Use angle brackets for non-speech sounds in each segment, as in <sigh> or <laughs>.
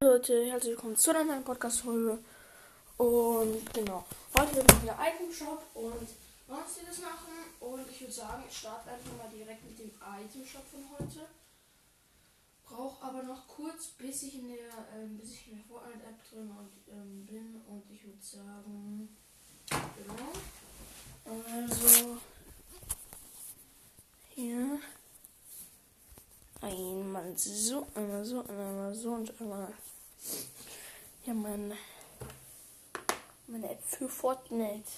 Leute, herzlich willkommen zu einer neuen Podcast-Folge. Und genau, heute wird wieder Item Shop und sonstiges machen. Und ich würde sagen, ich starte einfach mal direkt mit dem Item Shop von heute. Brauche aber noch kurz, bis ich in der, ähm, bis ich in der Fortnite-App drin und, ähm, bin. Und ich würde sagen, genau. Also, hier. Einmal so, einmal so, einmal so und einmal ja, meine, meine App für Fortnite.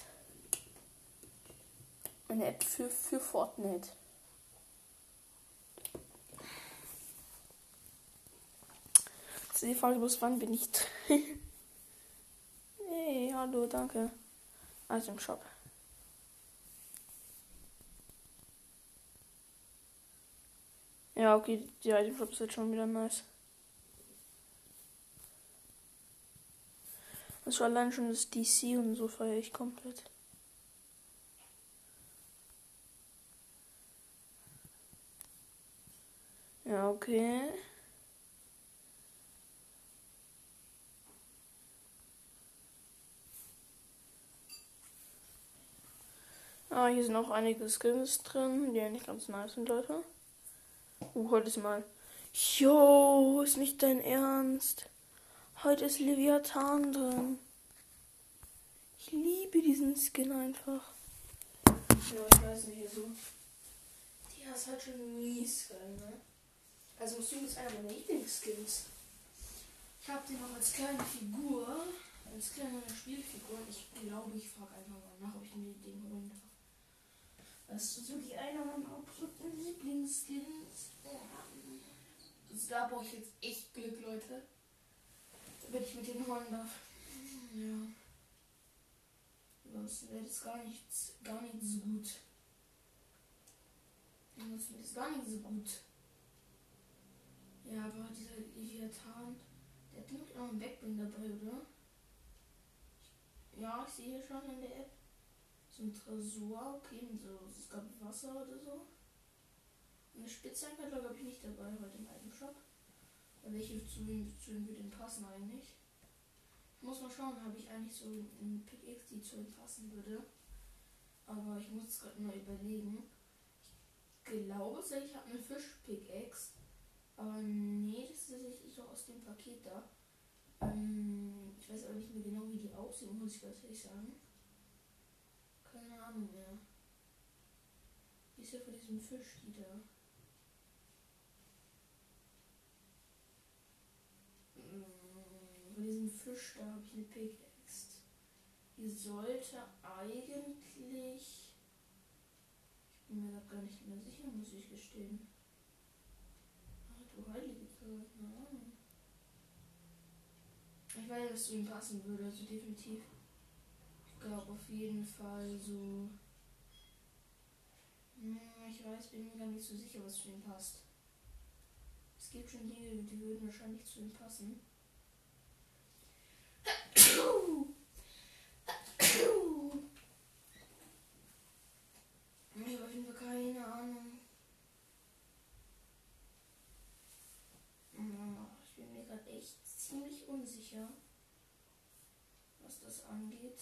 Meine App für, für Fortnite. Jetzt die Frage, bis wann bin ich drin? <laughs> hey, hallo, danke. Also im Shop. Ja, okay, die Item Shop ist jetzt schon wieder nice. Also allein schon das DC und so feiere ich komplett. Ja, okay. Ah, hier sind auch einige Skins drin, die eigentlich ganz nice sind, Leute. Uh, heute ist mal. Jo, ist nicht dein Ernst. Heute ist Leviathan drin. Ich liebe diesen Skin einfach. Ja, ich weiß nicht, so. Der ist halt schon mies ne? Also Muslim ist einer meiner Lieblingsskins. Ich habe den noch als kleine Figur, als kleine Spielfigur. Ich glaube, ich frage einfach mal nach, ob ich mir den holen darf. Das ist wirklich einer meiner absoluten Lieblingsskins. Also da brauche ich jetzt echt Glück, Leute wenn ich mit den holen darf. Ja. Sonst wäre das gar nicht, gar nicht so gut. Sonst wäre das gar nicht so gut. Ja, aber dieser Leviathan, der hat nicht auch einen Backbring dabei, oder? Ja, ich sehe hier schon in der App. So ein Tresor, okay, so, es gab Wasser oder so. Eine Spitzhacke glaube ich nicht dabei heute im alten Shop. Welche zu ihm, zu ihm würde passen eigentlich? Ich muss mal schauen, habe ich eigentlich so einen Pickaxe, die zu ihm passen würde. Aber ich muss gerade mal überlegen. Ich glaube, ich habe eine Fisch-Pickaxe. Aber nee, das ist tatsächlich doch aus dem Paket da. Ähm, ich weiß aber nicht mehr genau, wie die aussehen, muss ich ganz ehrlich sagen. Ahnung mehr. Die ist ja von diesem Fisch, die da. von diesem Fisch, da habe ich eine Pickaxe. Die sollte eigentlich. Ich bin mir gar nicht mehr sicher, muss ich gestehen. Ach du heilige Zeit. Ich weiß, dass zu ihm passen würde, also definitiv. Glaube auf jeden Fall so. Hm, ich weiß, bin mir gar nicht so sicher, was zu ihm passt. Es gibt schon Dinge, die würden wahrscheinlich zu ihm passen. Ich habe auf jeden Fall keine Ahnung. Ich bin mir gerade echt ziemlich unsicher, was das angeht.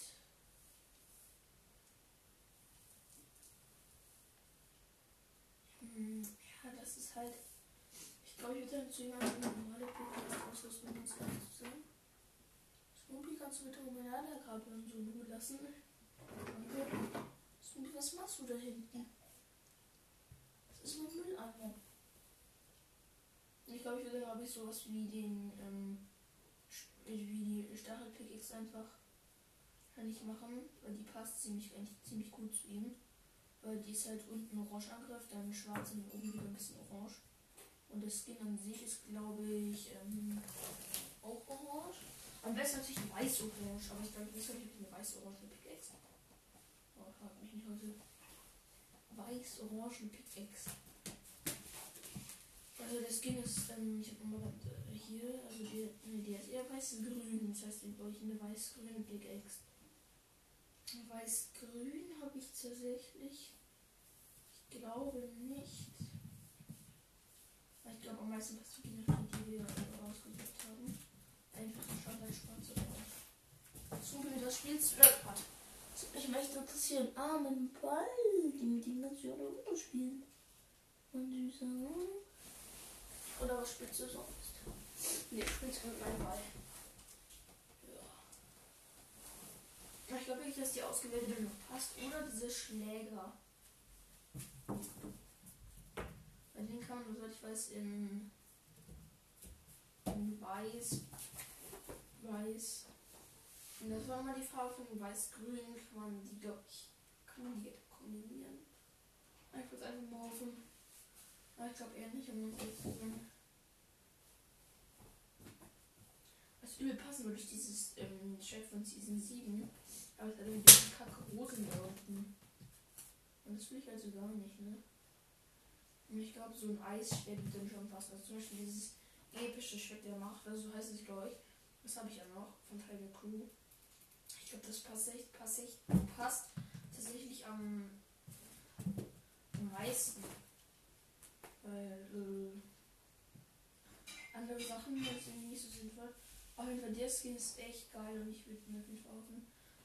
Hm, ja, das ist halt. Ich glaube, ich würde dann zu jemandem normale Podcast ausrüsten, um uns nicht zu sagen. Snoopy, kannst du bitte Marmelade-Kabel und so in Ruhe lassen? Danke. Snoopy, was machst du da hinten? Das ist mein Mülleimer. Ich glaube, ich würde, glaube ich, sowas wie den, ähm, wie die Stachelpickaxe einfach ich machen, weil die passt ziemlich, ziemlich gut zu ihm. Weil die ist halt unten orange angriff, dann schwarz und oben wieder ein bisschen orange. Und das Skin an sich ist, glaube ich, ähm, auch orange. Am besten natürlich weiß-orange, aber ich glaube, das habe ich eine weiß-orange Pickaxe. Oh, frag mich nicht heute. Weiß-orange Pickaxe. Also der Skin ist, ähm, ich habe mal äh, hier, also der, nee, der ist eher weiß-grün, das heißt, ich brauche eine weiß-grüne Pickaxe. Weiß-grün habe ich tatsächlich. Ich glaube nicht. Ich glaube am meisten passiert die Sachen, die wir äh, rausgebracht haben. Einfach schon ganz spannend zu bauen. Suchen wir das Spiel zu Part. Ich möchte interessieren. Armen Ball, die mit ihm natürlich auch spielen. Und süßer. Oder was spielst du sonst? Nee, ich spiel's mit meinem Ball. Ja. Ich glaube wirklich, dass die ausgewählte Luft passt. Oder diese Schläger. Bei denen kann man, soweit ich weiß, in, in weiß, weiß. Und das war mal die Farbe von weiß-grün. Kann man die, glaube ich, kann man die kombinieren? Ich würde einfach mal hoffen. Aber ich glaube eher nicht, um uns zu sehen. Was übel passen würde ich dieses ähm, Chat von Season 7. Aber es hat irgendwie kacke Rosen da unten. Und das will ich also gar nicht, ne? Und ich glaube, so ein Eisschwert wird dann schon passen. Also zum Beispiel dieses epische Schwert, der macht, also so heißt es, glaube ich. Das habe ich ja noch von Teil der Crew. Ich glaube, das passt, echt, passt, echt, passt tatsächlich am, am meisten. Weil äh, andere Sachen sind nicht so sinnvoll. Auf jeden Fall, der Skin ist echt geil und ich würde mir auf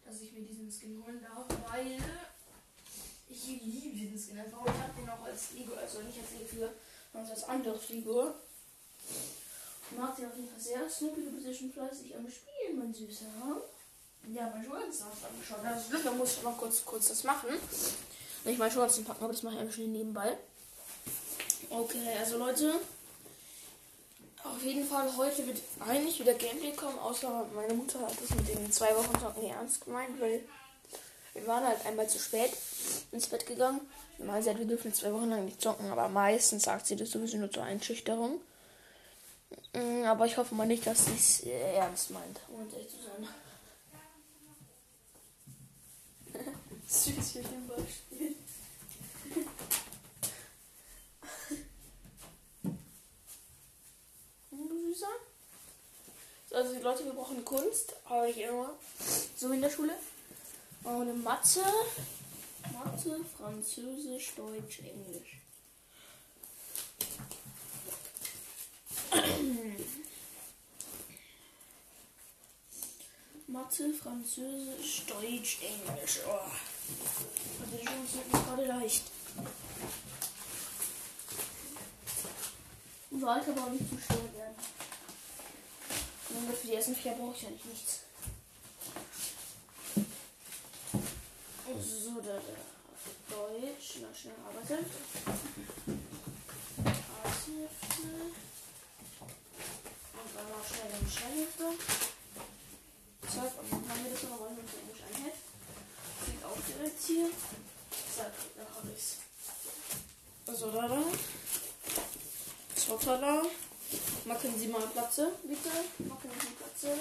dass ich mir diesen Skin holen darf, weil ich liebe diesen Skin einfach. Ich habe den auch als Figur, also nicht als Figur, sondern als andere Figur. Ich mag den auf jeden Fall sehr. Snoopy, du bist ja schon fleißig am Spielen, mein Süßer. Ja, mein Schulzen hast du angeschaut. Also, da muss ich noch kurz, kurz das machen. Nicht mein Schulzen packen, aber das mache ich einfach schon nebenbei. Okay, also Leute. Auf jeden Fall, heute wird eigentlich wieder Gameplay kommen, außer meine Mutter hat das mit den zwei Wochen Zocken nie ernst gemeint, weil wir waren halt einmal zu spät ins Bett gegangen. Mal sagt, wir dürfen zwei Wochen lang nicht zocken, aber meistens sagt sie das sowieso nur zur Einschüchterung. Mm, aber ich hoffe mal nicht, dass sie es äh, ernst meint, um ehrlich zu sein. <laughs> Süß hier den Beispiel. Süßer. Also die Leute, wir brauchen Kunst, habe ich immer so in der Schule. Und Mathe, Mathe, Französisch, Deutsch, Englisch. <clears throat> Mathe, Französisch, Deutsch, Englisch. Oh. Also die Chance wird nicht gerade leicht. Sollte aber auch nicht zu schwer werden. Und für die ersten vier brauche ich ja nicht nichts. So, da, da. Deutsch, na schnell arbeiten. Aushilfe. Und dann noch schnell den Scheinhilfe. Zack, und dann haben wir das noch mal mit der Englisch-Einheit. Geht auch direkt hier. Zack, da habe ich's. So, da, da. Da. Machen Sie mal Platze, bitte. Machen Sie Platze.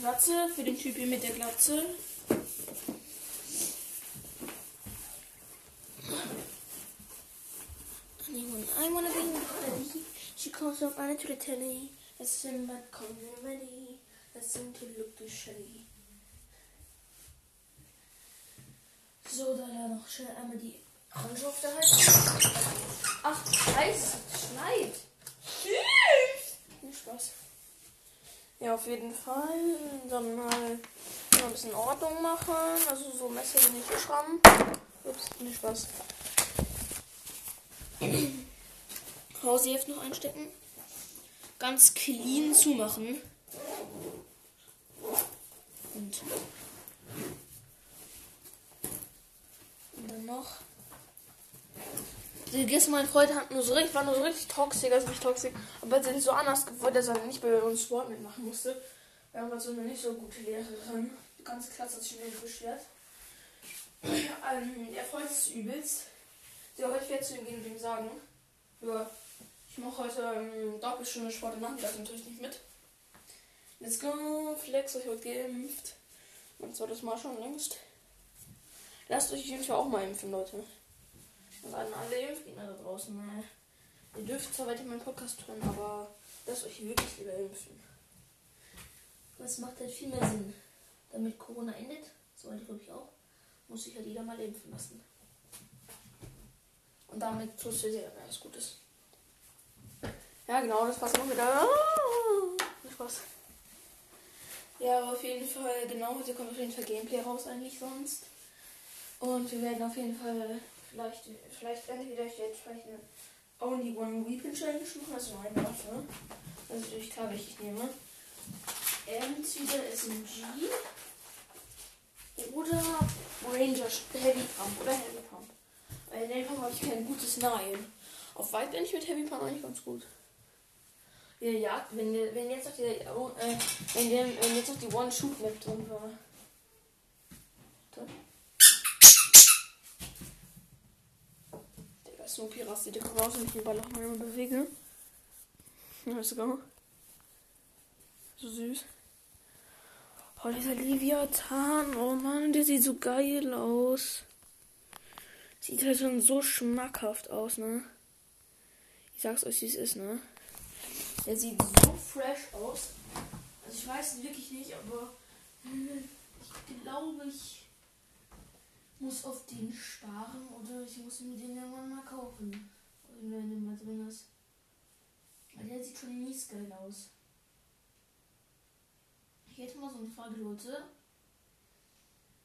Glatze für den Typ hier mit der Glatze. She calls up Anna to the telly. As soon as come ready. Soon to look to shady. So, da da noch schnell einmal die Orange auf der Hand. Ach, es schneit. Viel Spaß. Ja, auf jeden Fall. Dann mal ein bisschen Ordnung machen. Also so Messer nicht geschrammen. Ups, nicht Spaß. <clears throat> Hausheft noch einstecken. Ganz clean zumachen. Und, dann noch. Die gestern mein Freund hat nur so richtig, war nur so richtig toxisch, also nicht toxisch, aber sie nicht so anders gewollt, dass er nicht bei uns Sport mitmachen musste. Wir haben so eine nicht so gute Lehrerin. Die ganze Klasse hat sich über ihn beschwert. ähm, er freut sich übelst. Sie heute wieder zu ihm gehen und ihm sagen, ja, ich mache heute ähm, Doppelstunde Sport im Nachmittag natürlich nicht mit. Let's go, Flex, ich heute geimpft. Mein zweites Mal schon längst. Lasst euch jeden Fall auch mal impfen, Leute. Und an alle Impfgegner da draußen. Ne? Ihr dürft zwar weiter meinen Podcast hören, aber lasst euch wirklich lieber impfen. Das macht halt viel mehr Sinn. Damit Corona endet, soweit glaube ich auch, muss sich halt jeder mal impfen lassen. Und damit tust du dir alles Gutes. Ja, genau, das war's noch wieder. Ah, Spaß. Ja, auf auf jeden Fall, genau, heute kommt auf jeden Fall Gameplay raus eigentlich sonst. Und wir werden auf jeden Fall vielleicht, vielleicht entweder ich jetzt vielleicht eine Only One Weapon Challenge machen, also eine Waffe. Also ich klar, welche ich nehme. Entweder SMG oder Ranger Heavy Pump oder Heavy Pump. Weil in Heavy Pump habe ich kein gutes Nein. Auf weit bin ich mit Heavy Pump eigentlich ganz gut. Ja, ja, wenn, wenn jetzt noch die, äh, wenn, wenn jetzt noch die One-Shoot-Map drin war. Digga, Snoopy rastet direkt raus und ich den Ball auch mal bewege. Let's go. So süß. Oh, dieser Leviathan. Oh Mann, der sieht so geil aus. Sieht halt schon so schmackhaft aus, ne? Ich sag's euch, wie es ist, ne? Der sieht so fresh aus. Also ich weiß wirklich nicht, aber ich glaube, ich muss auf den sparen oder ich muss mir den irgendwann mal kaufen. Wenn der mal drin ist. Weil der sieht schon mies geil aus. Ich hätte mal so eine Frage, Leute.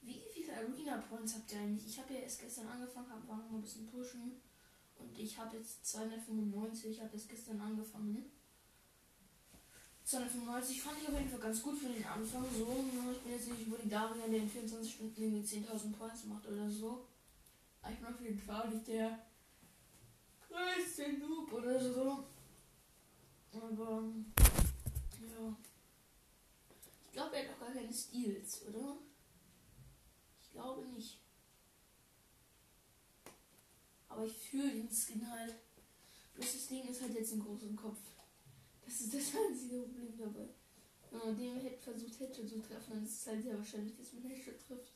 Wie viele Arena Points habt ihr eigentlich? Ich habe ja erst gestern angefangen, habe war noch ein bisschen pushen. Und ich habe jetzt 295, ich habe jetzt gestern angefangen. 295 fand ich auf jeden Fall ganz gut für den Anfang. So, ich bin jetzt nicht über die Darian, der in 24 Stunden irgendwie 10.000 Points macht oder so. Aber ich bin auf jeden Fall nicht der größte Noob oder so. Aber, ja. Ich glaube, er hat auch gar keine Steals, oder? Ich glaube nicht. Aber ich fühle den Skin halt. Das Ding ist halt jetzt ein großen Kopf. Das ist das einzige Problem dabei. Wenn man dem hätte versucht hätte zu treffen, dann ist es halt sehr wahrscheinlich, dass man Headshot trifft.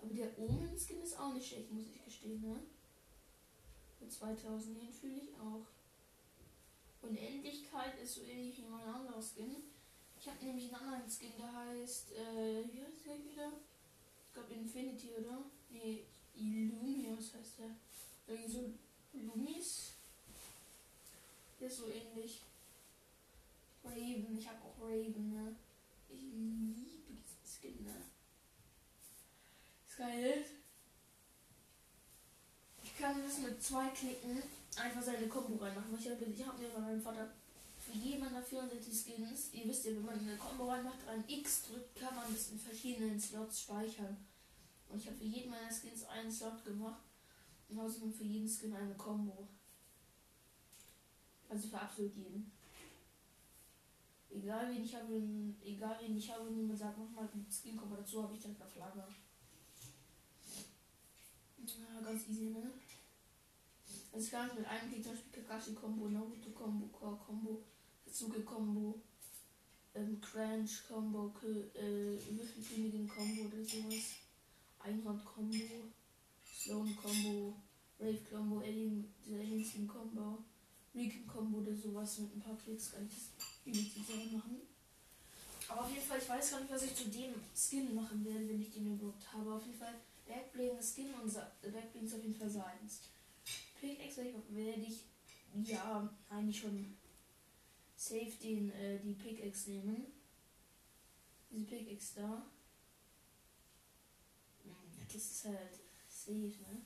Aber der Omen-Skin ist auch nicht schlecht, muss ich gestehen, ne? Für 2000 den fühle ich auch. Unendlichkeit ist so ähnlich wie mein anderer Skin. Ich habe nämlich einen anderen Skin, der heißt, äh, wie heißt der wieder? Ich glaube Infinity, oder? Nee, Illumius heißt der. Irgendwie so Lumis. Der ist so ähnlich. Raven, ne? Ich liebe diesen Skin, ne? Ist geil. Ich kann das mit zwei Klicken einfach seine Combo reinmachen. Ich habe ich hab mir von meinem Vater für jeden meiner 64 Skins, ihr wisst ja, wenn man eine Combo reinmacht, ein X drückt, kann man das in verschiedenen Slots speichern. Und ich habe für jeden meiner Skins einen Slot gemacht. Und außerdem für jeden Skin eine Combo. Also für absolut jeden. Egal wen ich habe, egal wen ich habe, niemand sagt nochmal ein Skin Combo dazu, habe ich direkt auf Lager. Ja, ganz easy, ne? Also ich kann mit einem Klick zum Beispiel Kakashi Combo, Naruto Combo, Core Combo, Suge Combo, ähm, Crunch Combo, äh, Würfelkönigin Combo oder sowas, Einhorn Combo, Sloan Combo, Rave Combo, Alien, dieser Alien Skin Combo, Recon Combo oder sowas mit ein paar Klicks kann ich das übelst Sachen machen. Aber auf jeden Fall, ich weiß gar nicht, was ich zu dem Skin machen werde, wenn ich den überhaupt habe. Auf jeden Fall Backblade Skin und Backblade ist auf jeden Fall seins. Pickaxe werde ich ja eigentlich schon safe den, äh, die Pickaxe nehmen. Diese Pickaxe da. Hm, das ist halt safe, ne?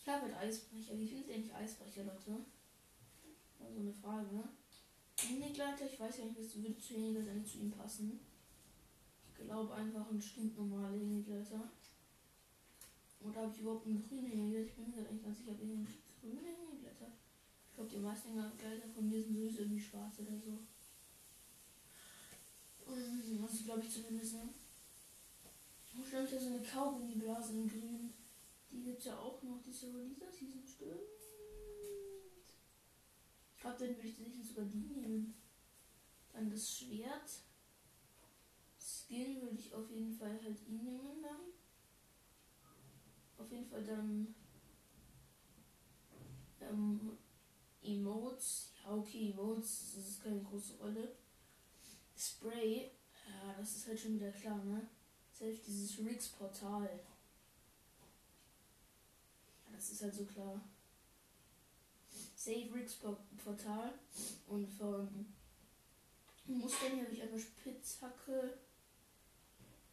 Ich habe halt Eisbrecher. Wie findet ihr nicht Eisbrecher, Leute? Also eine Frage, ne? Minigleiter, ich weiß ja nicht, was würde zu Minigleiter zu ihm passen. Ich glaube einfach ein stinknormaler Minigleiter. Oder habe ich überhaupt einen grünen Minigleiter? Ich bin mir eigentlich ganz sicher, ich habe grüne Hängeblätter. Ich glaube, die meisten Gläser von mir sind sowieso irgendwie schwarz oder so. Also glaube ich zumindest, ne? Wo stimmt ja so eine Kaugummiblase in grün? Die gibt es ja auch noch, die ist aber dieser Season, stimmt. Ich glaube, dann würde ich sicher sogar die nehmen. Dann das Schwert. Skin würde ich auf jeden Fall halt ihn nehmen dann. Auf jeden Fall dann ähm, Emotes. Ja, okay, Emotes, das ist keine große Rolle. Spray, ja, das ist halt schon wieder klar, ne? Selbst dieses Riggs Portal. Ja, das ist halt so klar. Save Riggs Portal und von Mustern habe ich eine Spitzhacke,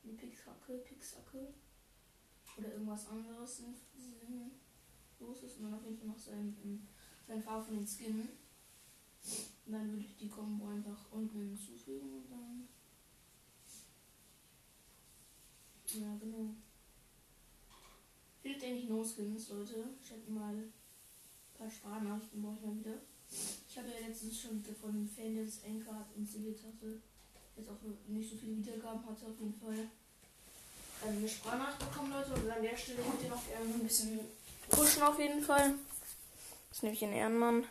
Eine Pixhacke, Pixhacke. Oder irgendwas anderes sinnlos ist. Und dann auf jeden Fall noch sein, ähm, sein Farbe von den Skin. Und dann würde ich die Combo einfach unten hinzufügen und dann. Ja, genau. Fehlt eigentlich No Skins, Leute. Hätte mal paar Sprachnachrichten brauche ich mal wieder. Ich habe ja letztens schon von einem Fan, der das Anchor installiert hatte, jetzt auch nicht so viele Wiedergaben hatte, auf jeden Fall ähm, eine Sprachnachricht bekommen, Leute. Und an der Stelle könnt ihr noch ein bisschen pushen, auf jeden Fall. Das ist nämlich ein Ehrenmann.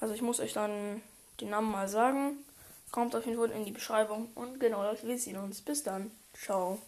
Also, ich muss euch dann den Namen mal sagen. Kommt auf jeden Fall in die Beschreibung. Und genau, Leute, wir sehen uns. Bis dann. Ciao.